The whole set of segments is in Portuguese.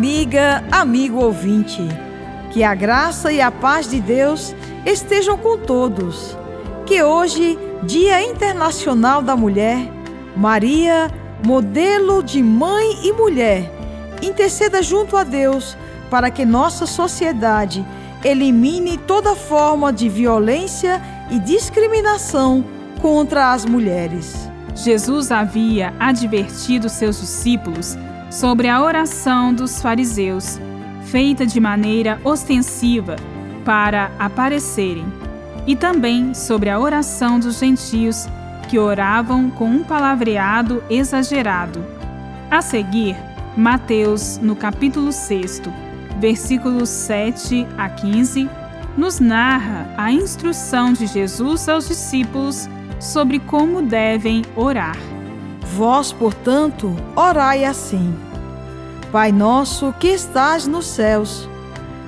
dia, amigo ouvinte. Que a graça e a paz de Deus estejam com todos. Que hoje, Dia Internacional da Mulher, Maria, modelo de mãe e mulher, interceda junto a Deus para que nossa sociedade elimine toda forma de violência e discriminação contra as mulheres. Jesus havia advertido seus discípulos sobre a oração dos fariseus, feita de maneira ostensiva para aparecerem, e também sobre a oração dos gentios, que oravam com um palavreado exagerado. A seguir, Mateus, no capítulo 6, versículos 7 a 15, nos narra a instrução de Jesus aos discípulos sobre como devem orar. Vós, portanto, orai assim: Pai nosso que estás nos céus,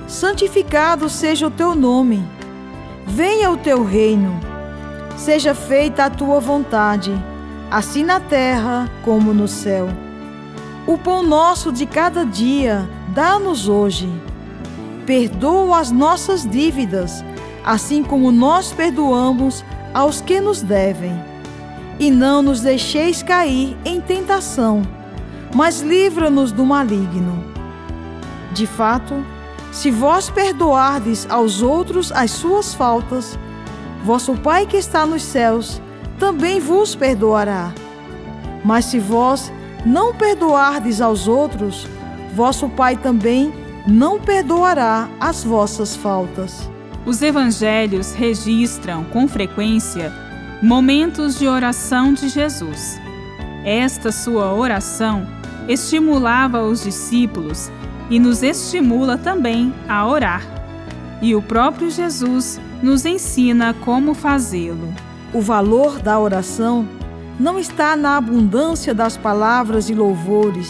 santificado seja o teu nome. Venha o teu reino. Seja feita a tua vontade, assim na terra como no céu. O pão nosso de cada dia, dá-nos hoje. Perdoa as nossas dívidas, assim como nós perdoamos aos que nos devem. E não nos deixeis cair em tentação, mas livra-nos do maligno. De fato, se vós perdoardes aos outros as suas faltas, vosso Pai que está nos céus também vos perdoará. Mas se vós não perdoardes aos outros, vosso Pai também não perdoará as vossas faltas. Os evangelhos registram com frequência momentos de oração de Jesus. Esta sua oração estimulava os discípulos e nos estimula também a orar. E o próprio Jesus nos ensina como fazê-lo. O valor da oração não está na abundância das palavras e louvores,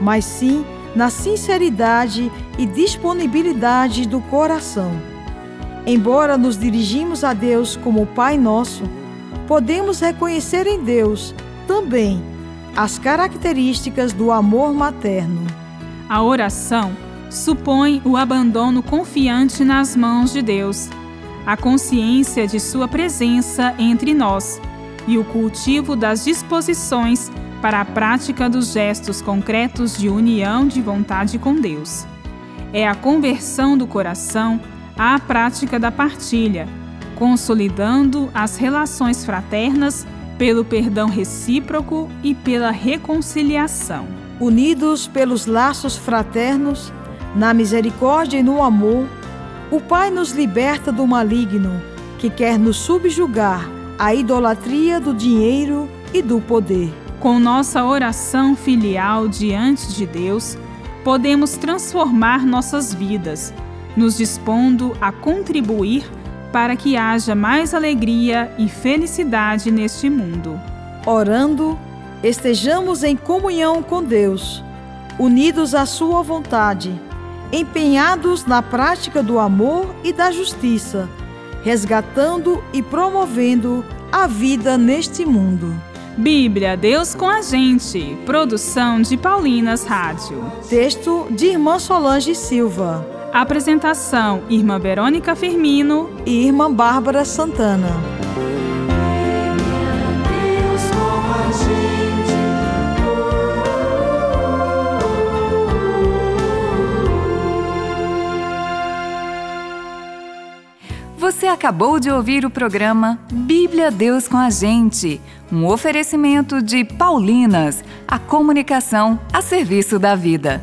mas sim na sinceridade e disponibilidade do coração. Embora nos dirigimos a Deus como Pai Nosso, podemos reconhecer em Deus também as características do amor materno. A oração supõe o abandono confiante nas mãos de Deus, a consciência de Sua presença entre nós e o cultivo das disposições para a prática dos gestos concretos de união de vontade com Deus. É a conversão do coração à prática da partilha, consolidando as relações fraternas pelo perdão recíproco e pela reconciliação. Unidos pelos laços fraternos, na misericórdia e no amor, o Pai nos liberta do maligno que quer nos subjugar à idolatria do dinheiro e do poder. Com nossa oração filial diante de Deus, podemos transformar nossas vidas nos dispondo a contribuir para que haja mais alegria e felicidade neste mundo. Orando, estejamos em comunhão com Deus, unidos à Sua vontade, empenhados na prática do amor e da justiça, resgatando e promovendo a vida neste mundo. Bíblia, Deus com a gente. Produção de Paulinas Rádio. Texto de Irmã Solange Silva. Apresentação: Irmã Verônica Firmino e Irmã Bárbara Santana. Você acabou de ouvir o programa Bíblia Deus com a Gente, um oferecimento de Paulinas, a comunicação a serviço da vida.